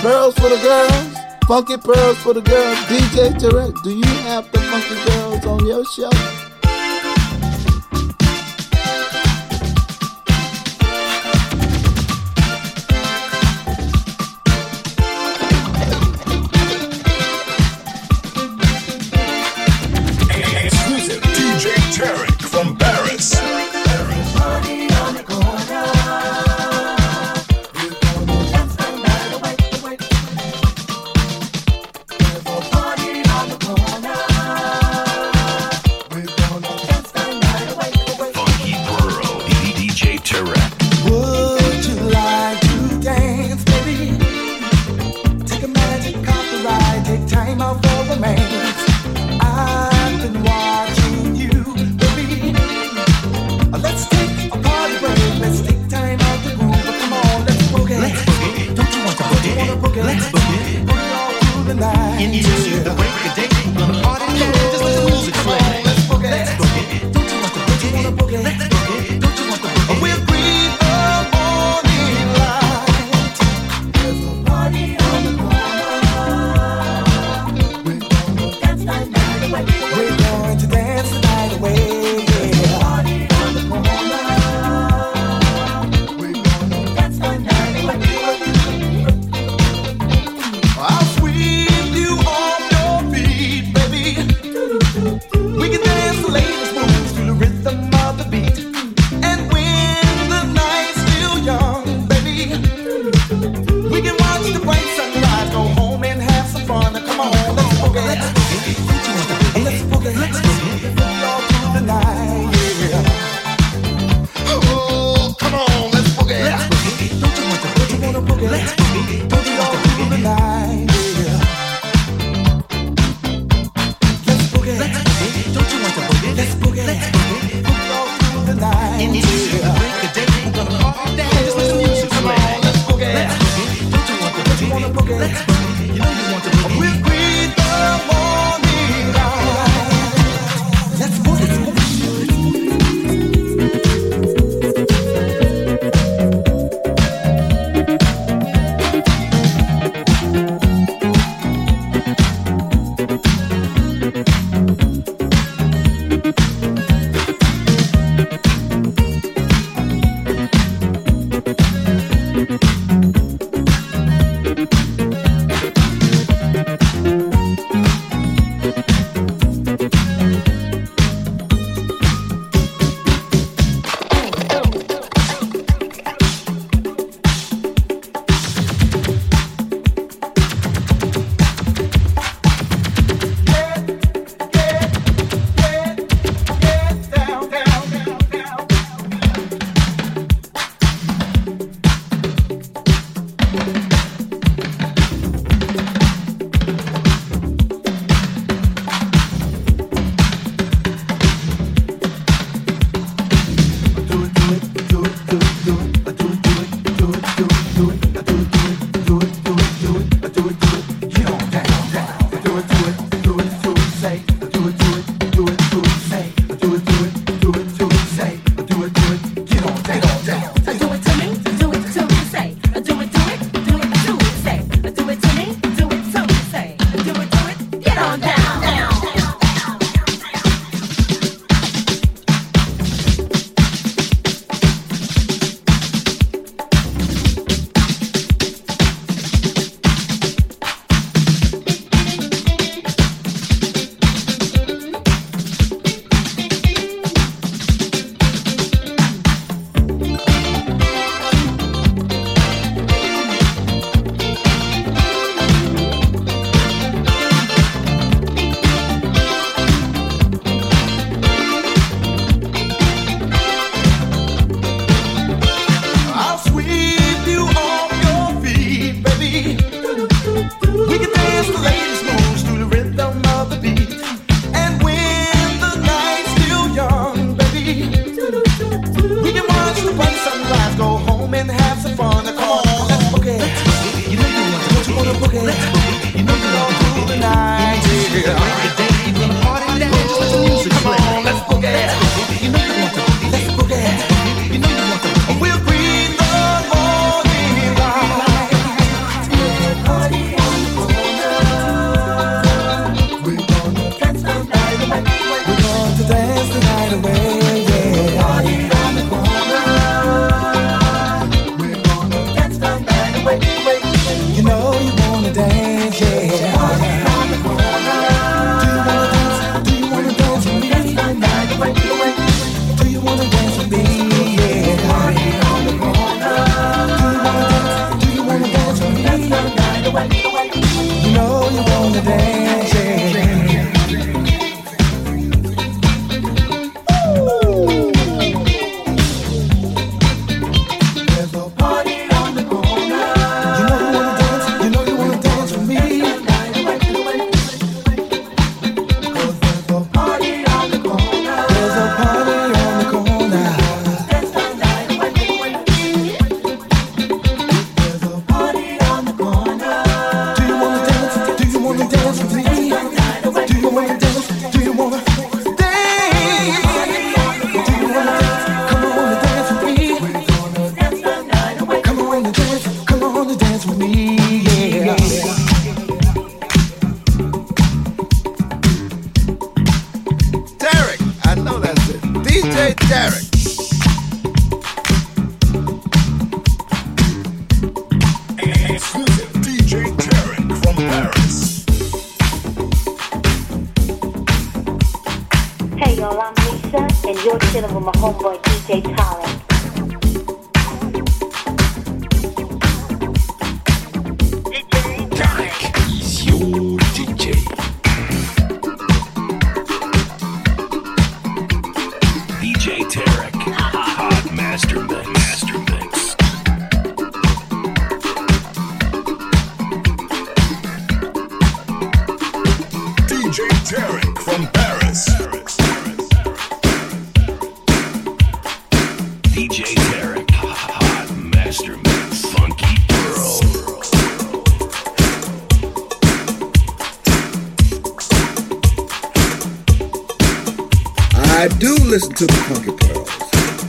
Pearls for the girls. Funky pearls for the girls. DJ Tarek, do you have the funky girls on your show?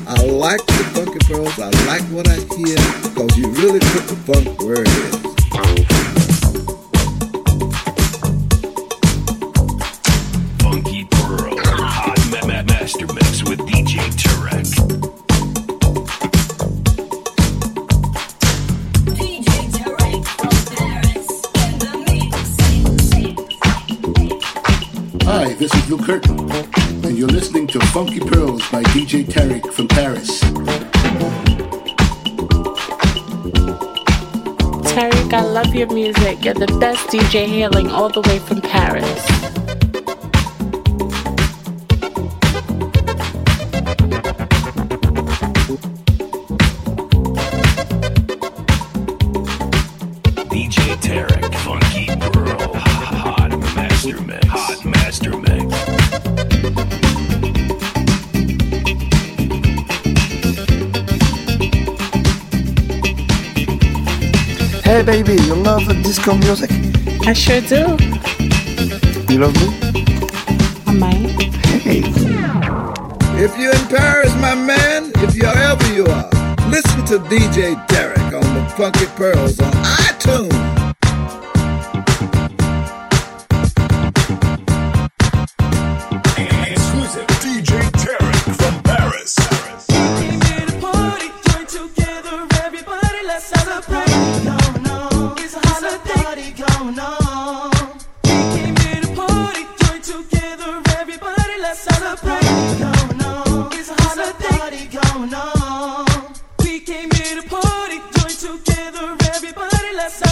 I like the Funky Pearls. I like what I hear because you really put the funk where it is. Funky Pearl. Hot ma- ma- Master with DJ Tarek. DJ Tarek from Paris in the mix. Hi, this is Luke Curtin, Funky Pearls by DJ Tarek from Paris. Tarek, I love your music. You're the best DJ hailing all the way from Paris. Love disco music? I sure do. You love me? I might. Hey. If you're in Paris, my man, if you're ever you are, listen to DJ Derek on the Funky Pearls on iTunes.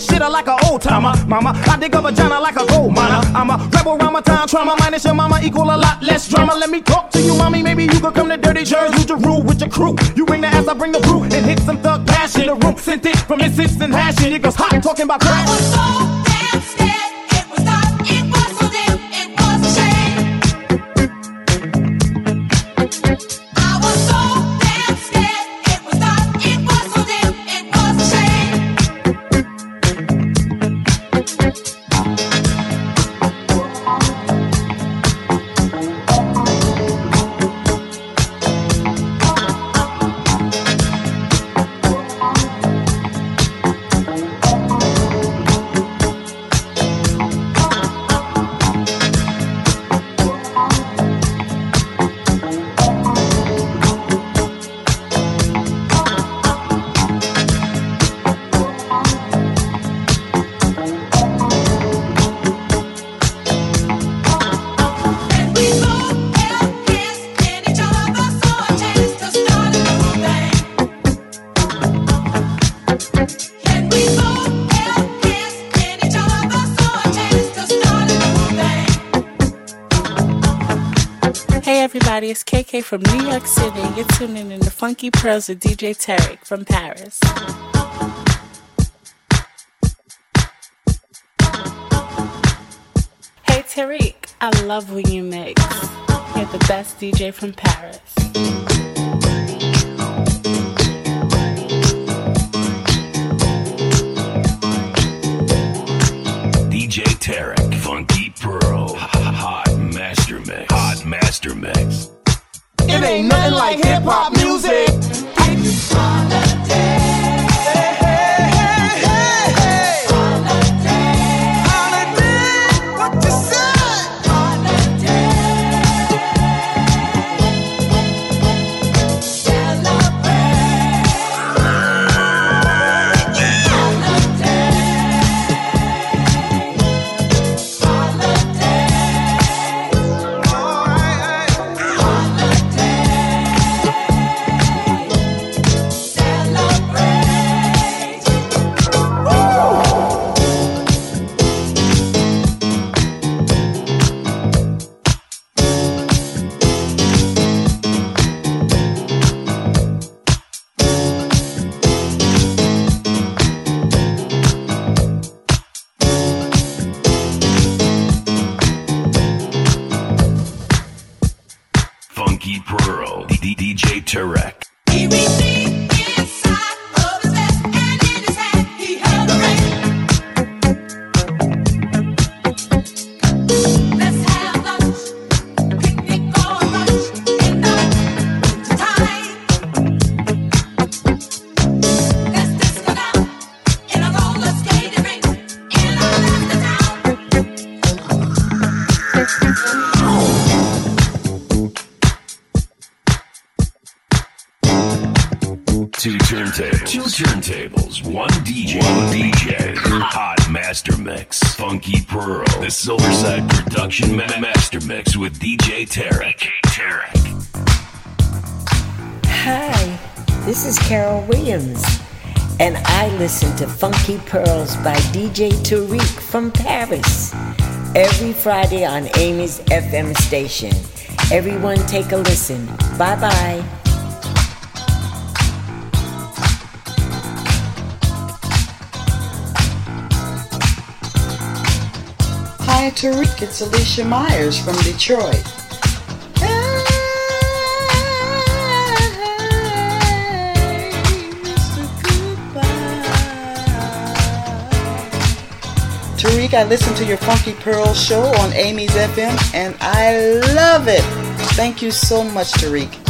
I shitter like an old timer. Mama, I dig a vagina like a gold miner. I'm a rebel around my time trauma. Minus your mama equal a lot less drama. Let me talk to you, mommy. Maybe you could come to Dirty Jersey. You to rule with your crew. You bring the ass, I bring the brew. And hit some thug passion. The room sent it from instant hashing. It goes hot talking about crack. From New York City. You're tuning in to Funky Pearls with DJ Tarek from Paris. Hey Tarek, I love when you mix. You're the best DJ from Paris. DJ Tarek, Funky Pearl, Hot Master Mix, Hot Master Mix. Ain't nothing like hip hop Hi, this is Carol Williams, and I listen to Funky Pearls by DJ Tarek from Paris every Friday on Amy's FM station. Everyone take a listen. Bye bye. Hi, Tarek. It's Alicia Myers from Detroit. Tarek, I listen to your Funky Pearl show on Amy's FM and I love it. Thank you so much, Tarek.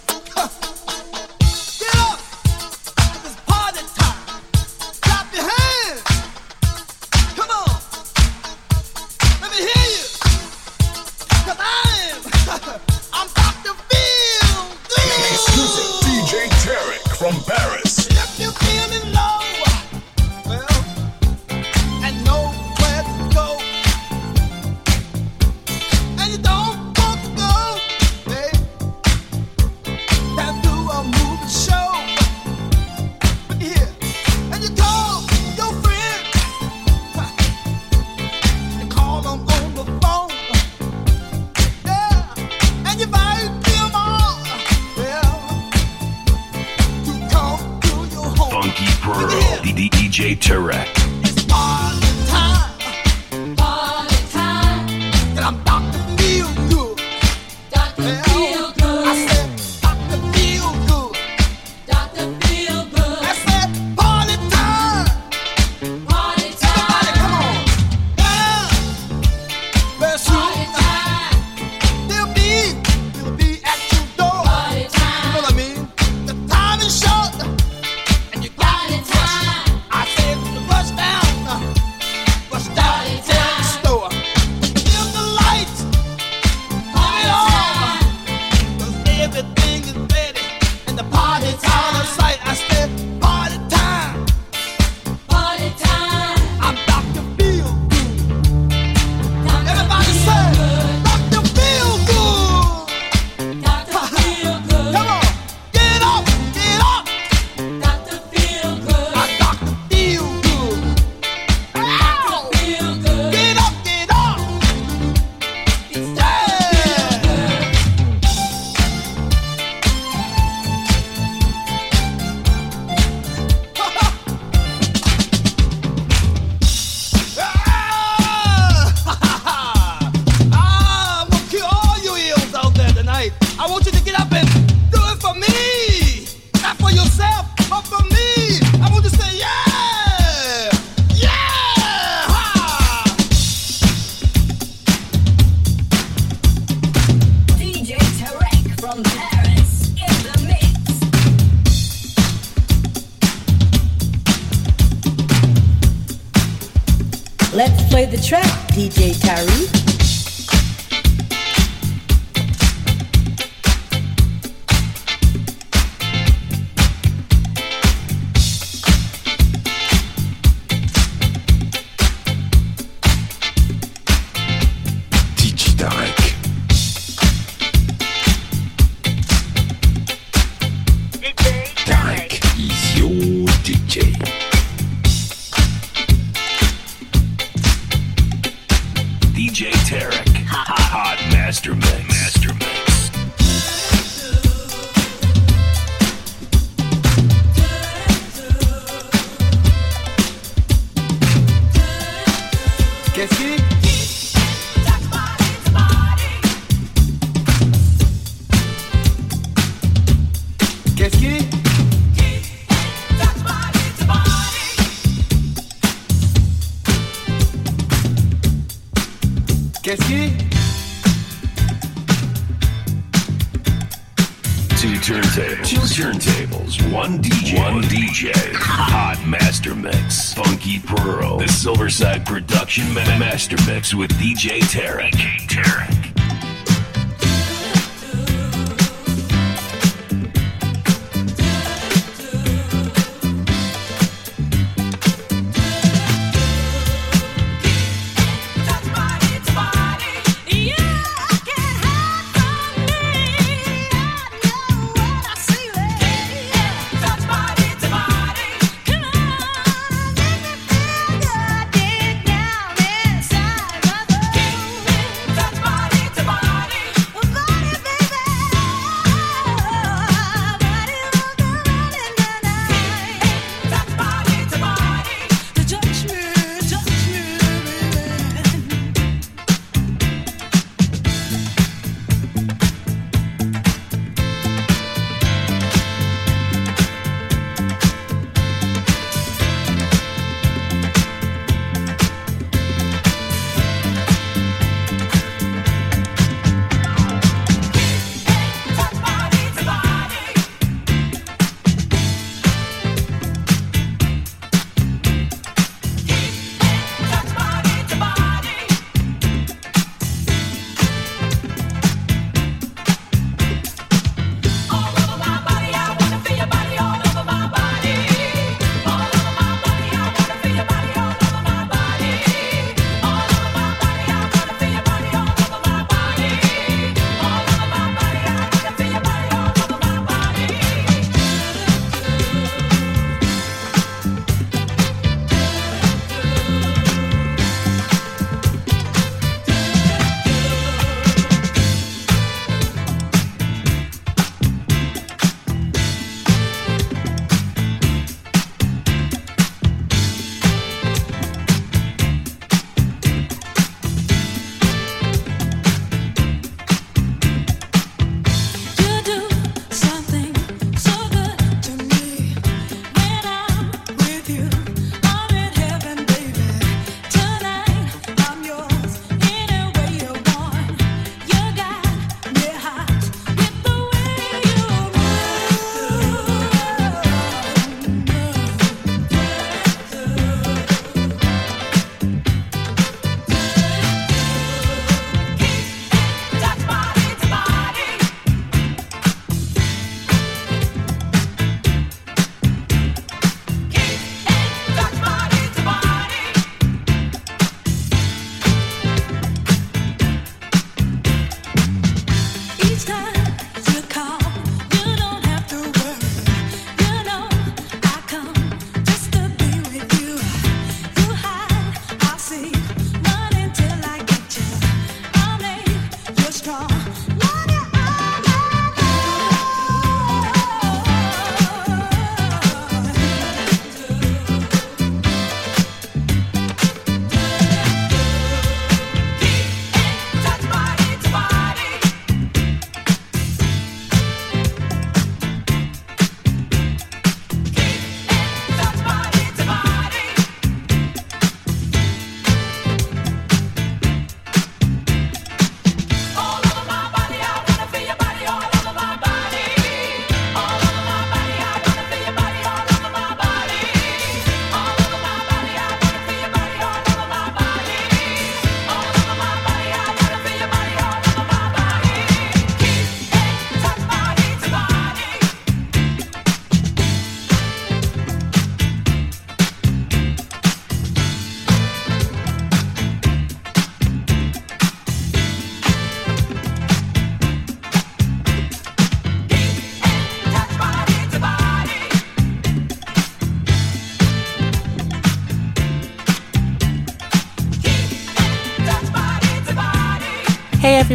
Riverside Production Master Mix with DJ Tarek. DJ Tarek.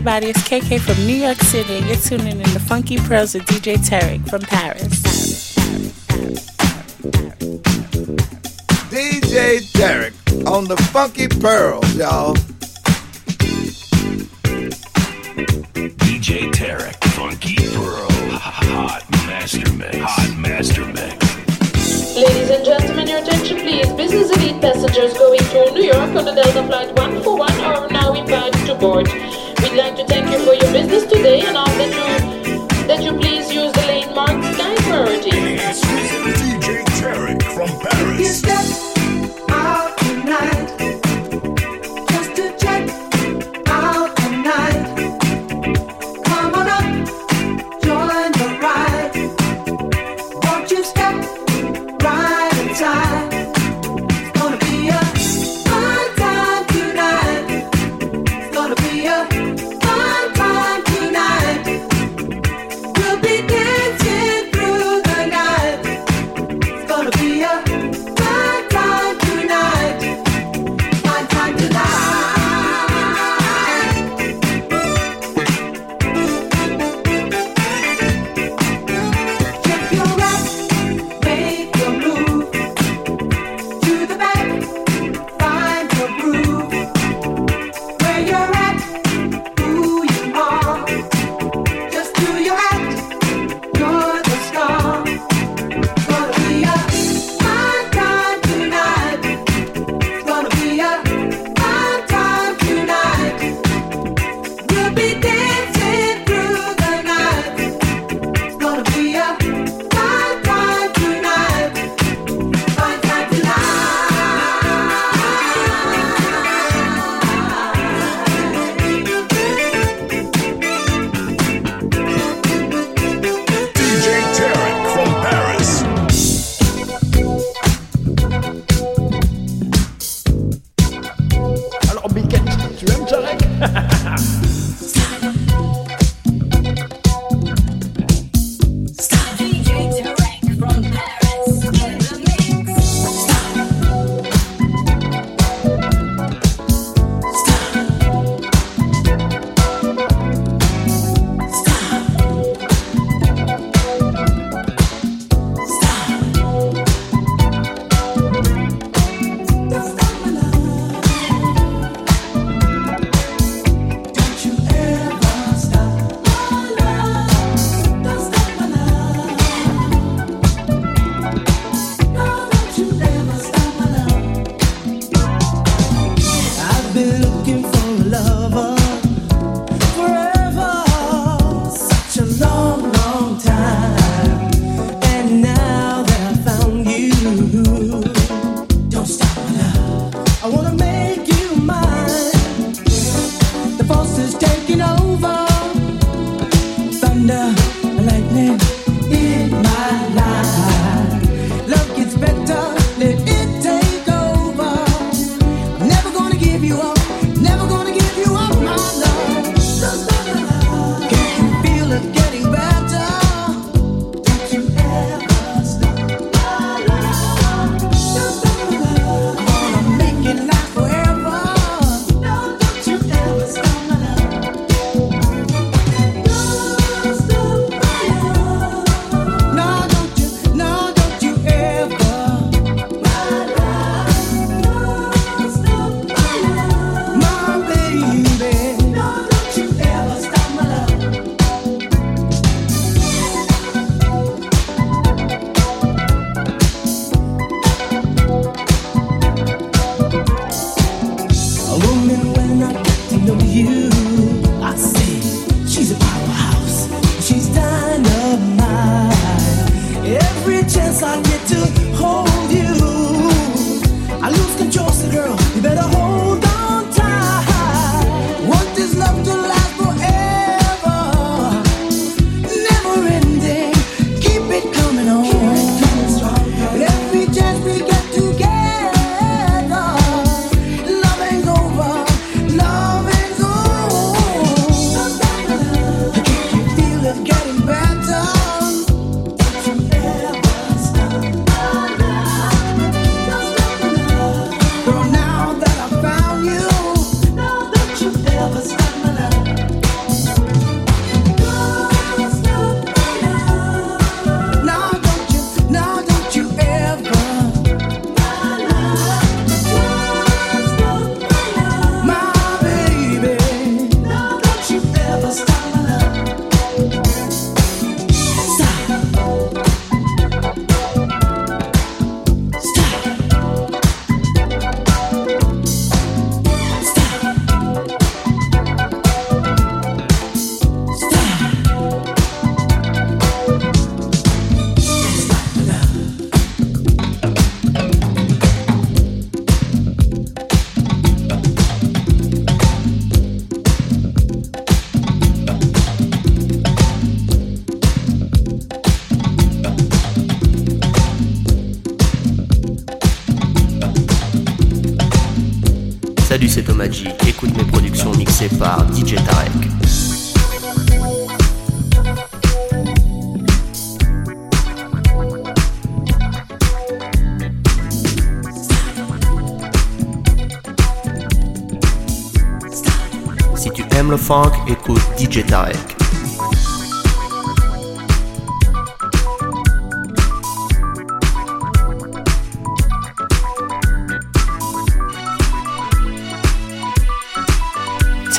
everybody. It's KK from New York City, and you're tuning in to Funky Pearls with DJ Tarek from Paris. DJ Tarek on the Funky Pearls, y'all.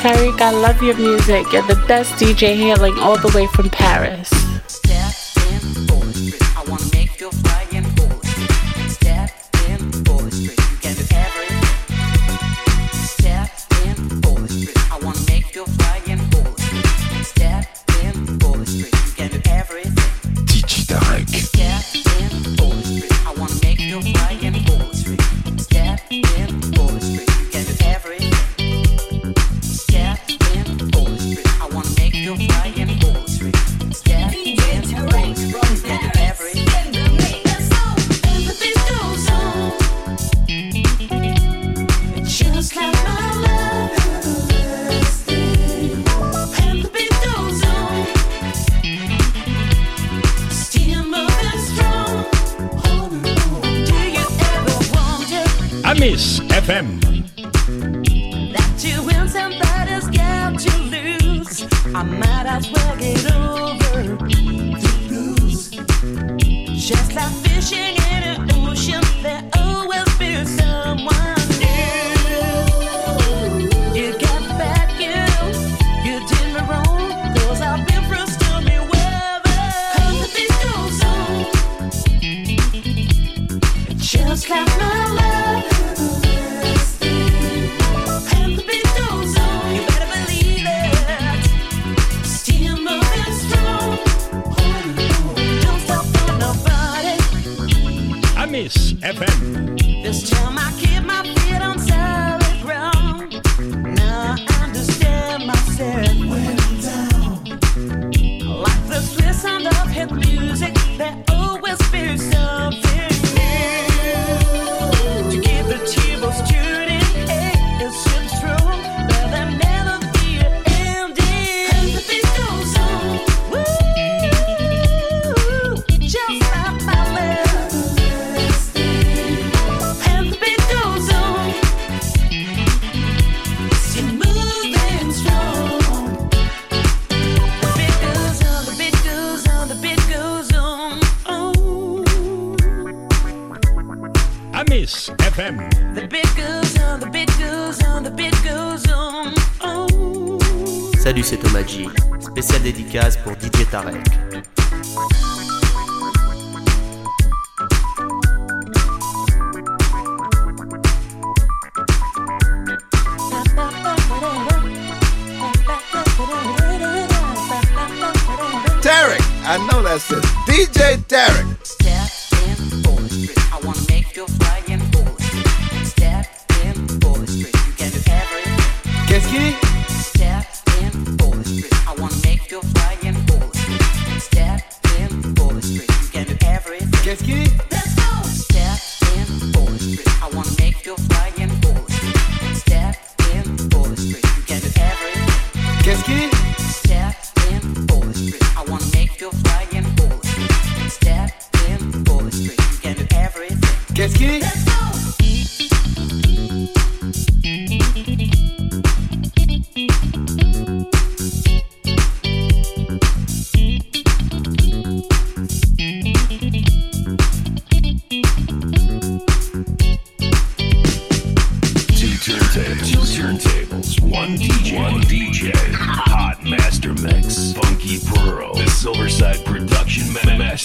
Tarek, I love your music. You're the best DJ hailing all the way from Paris.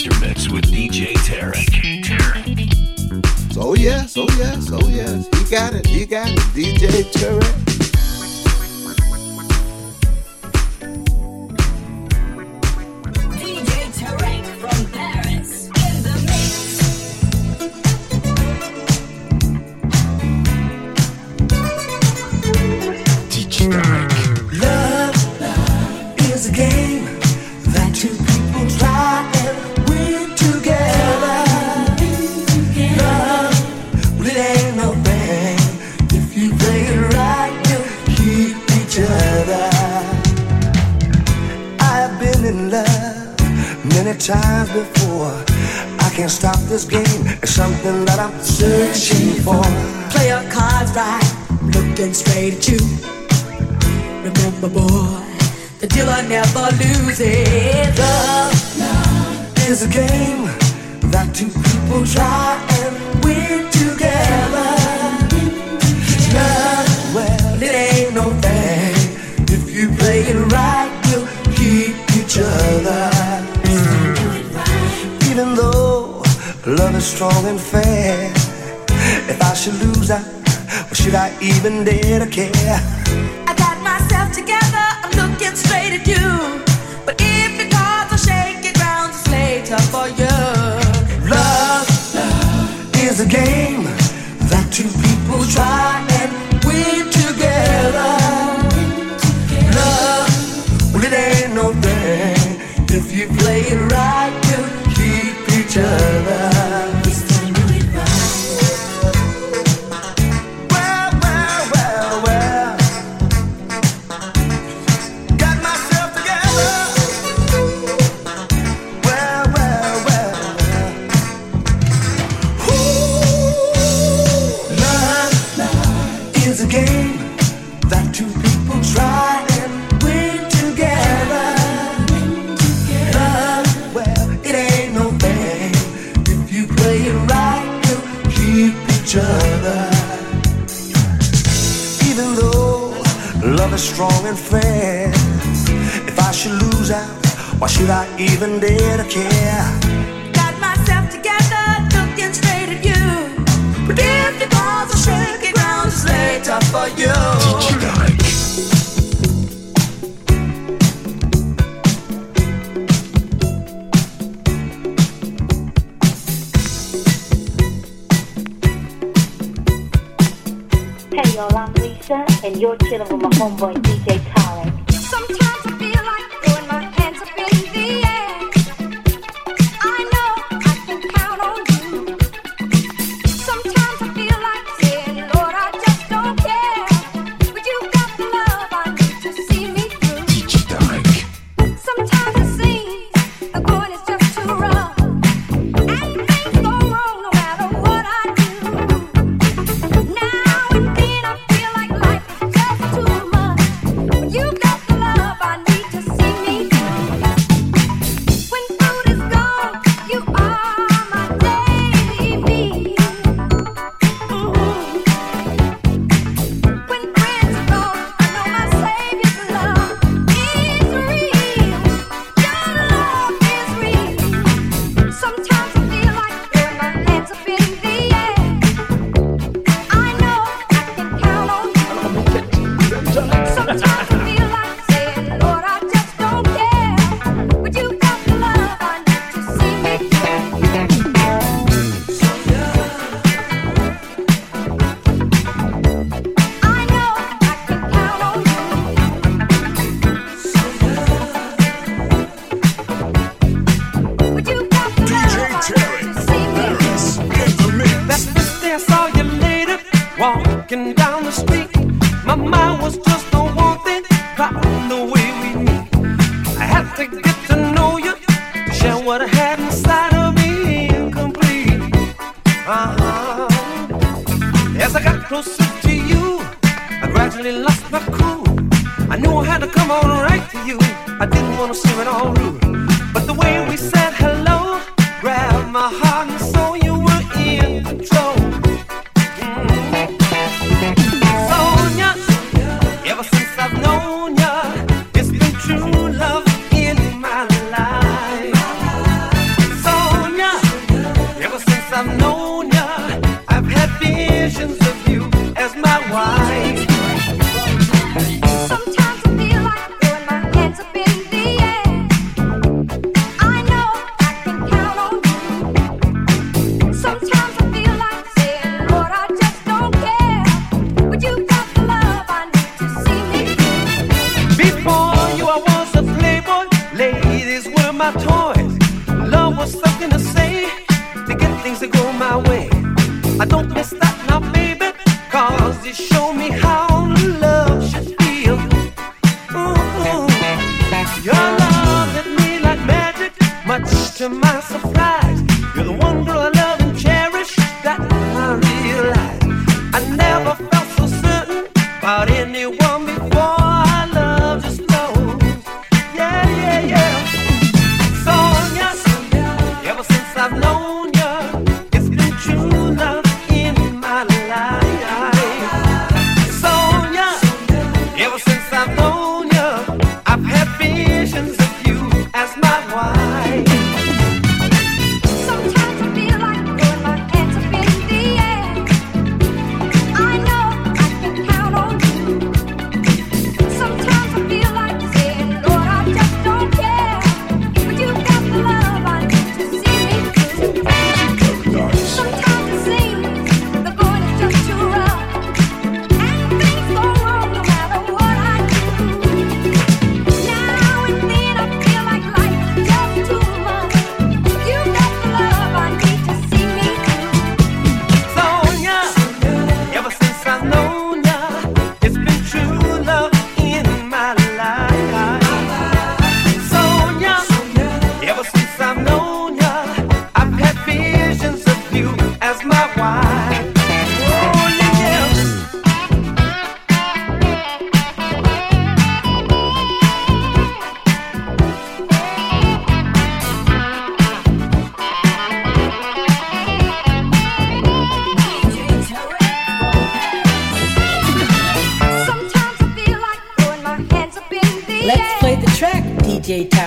master mix with DJ Tarek. DJ Terry. So yes, oh yes, oh yes. He got it, he got it, DJ Terry. My toys. DJ Time.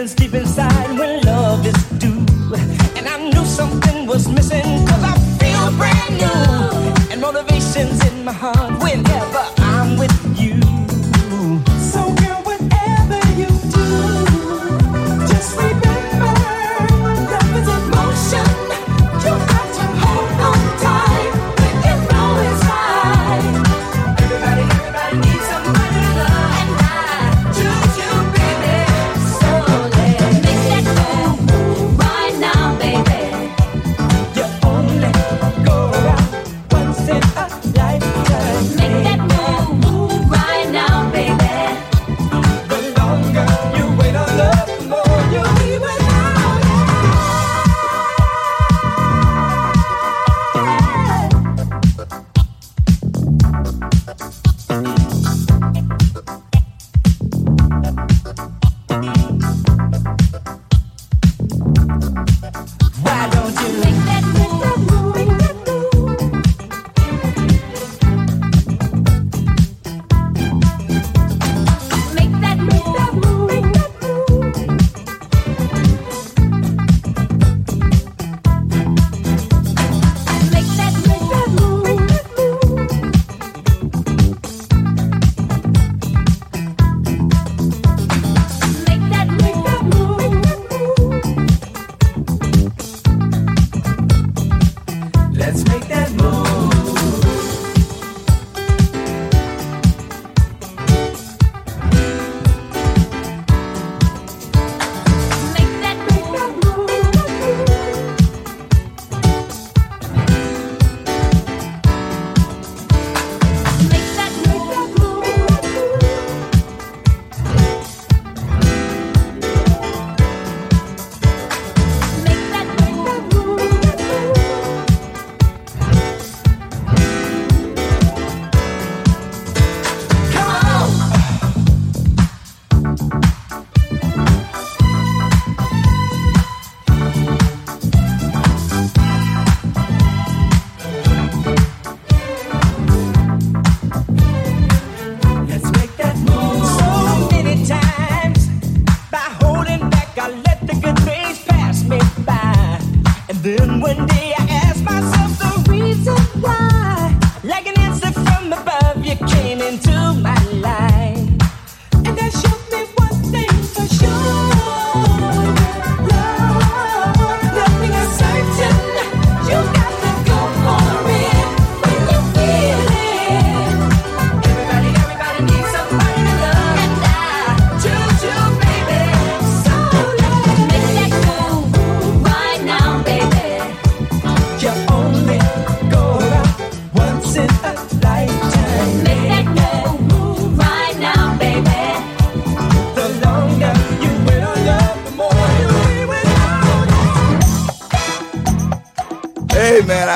feelings deep inside when love is due. And I knew something was missing, cause I feel brand new. And motivation's in my heart.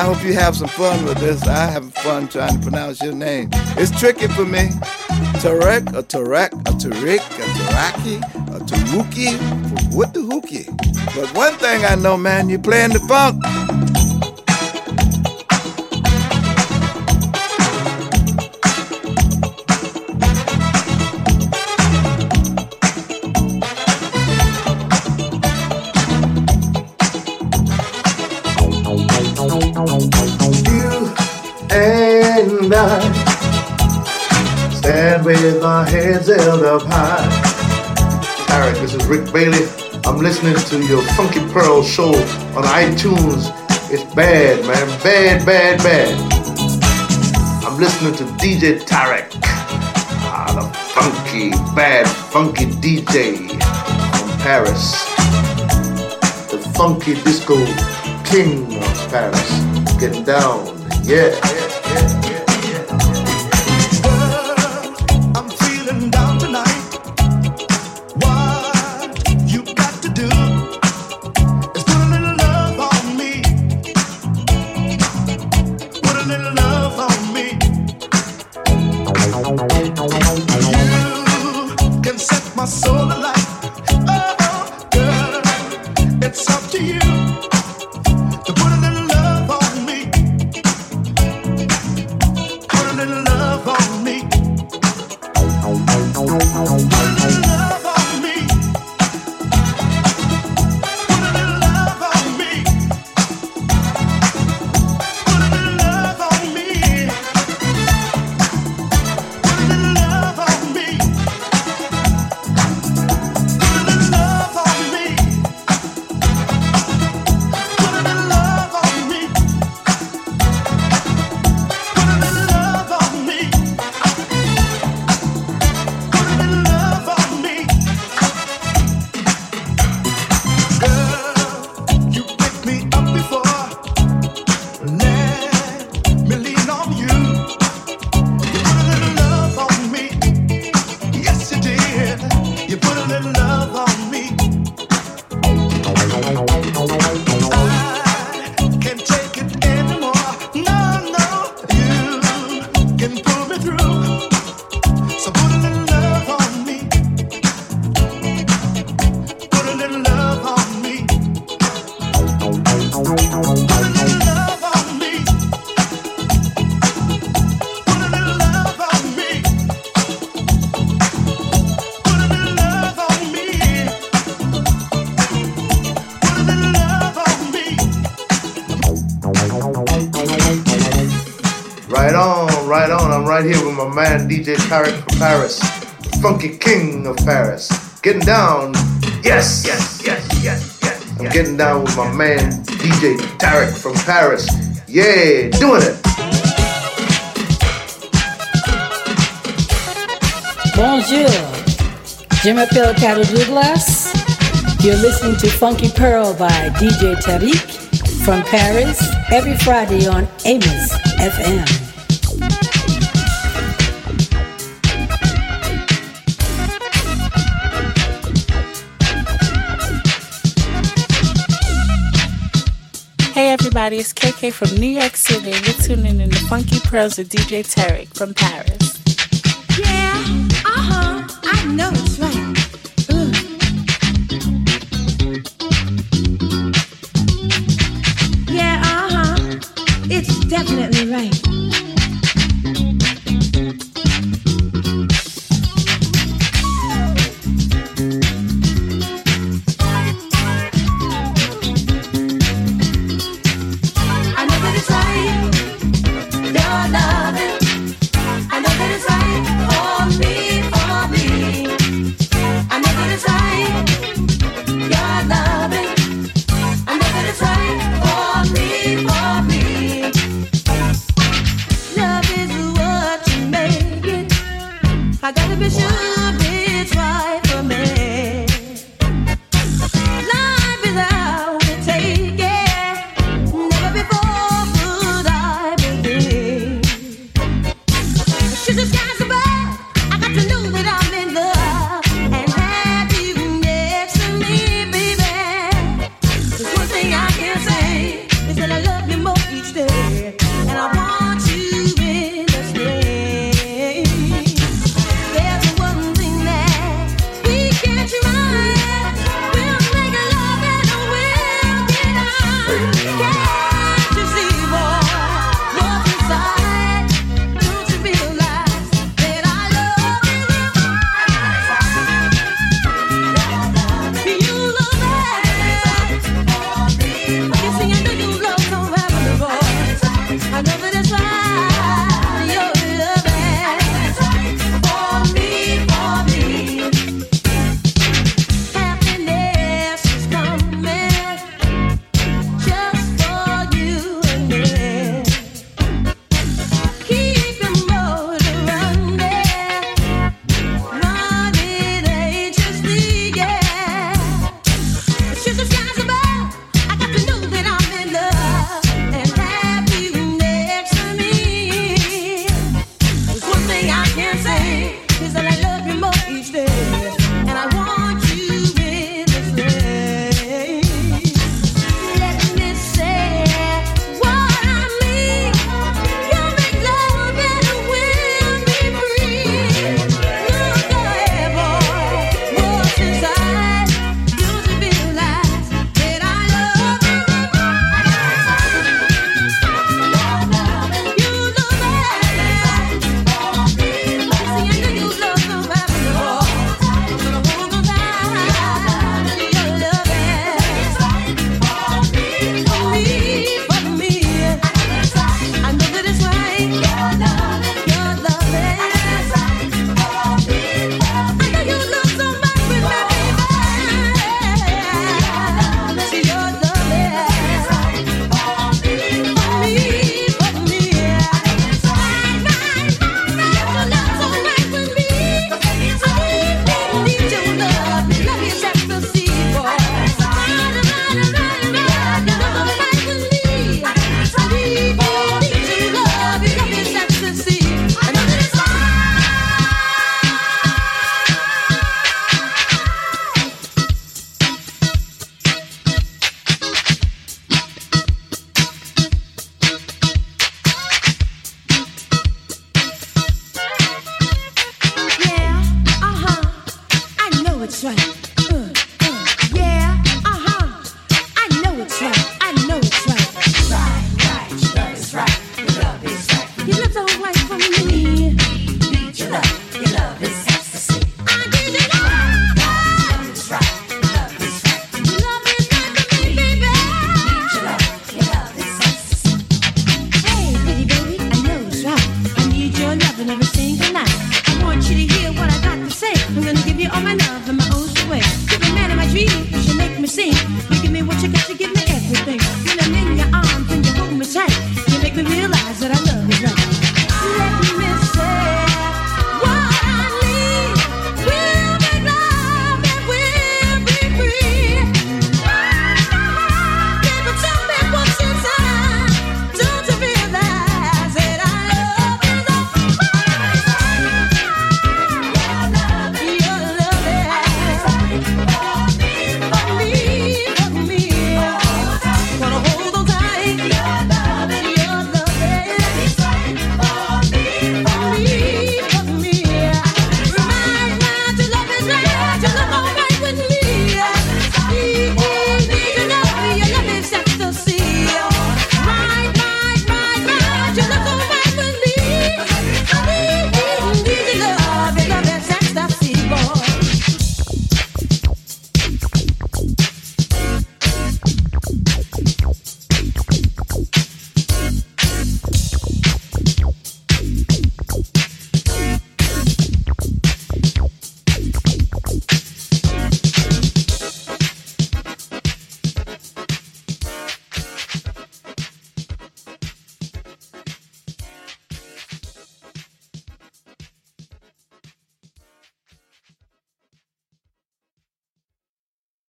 Hope you have some fun with this. I have fun trying to pronounce your name. It's tricky for me. Tarek, a Tarek, a Tariq, a Taraki, a Taruki, what the hookie? But one thing I know, man, you're playing the funk. With our heads held up high. Tarek, this is Rick Bailey. I'm listening to your Funky Pearl show on iTunes. It's bad, man. Bad, bad, bad. I'm listening to DJ Tarek. Ah, the funky, bad, funky DJ from Paris. The funky disco king of Paris. Getting down. Yeah, yeah, man DJ Tarek from Paris, funky king of Paris. Getting down. Yes, yes, yes, yes, yes. I'm getting down with my man DJ Tarek from Paris. Yeah, doing it. Bonjour. Je m'appelle Carol Douglas. You're listening to Funky Pearl by DJ Tarek from Paris every Friday on Amos FM. Everybody, it's KK from New York City. You're tuning in to Funky Pearls with DJ Tarek from Paris. Yeah, uh huh. I know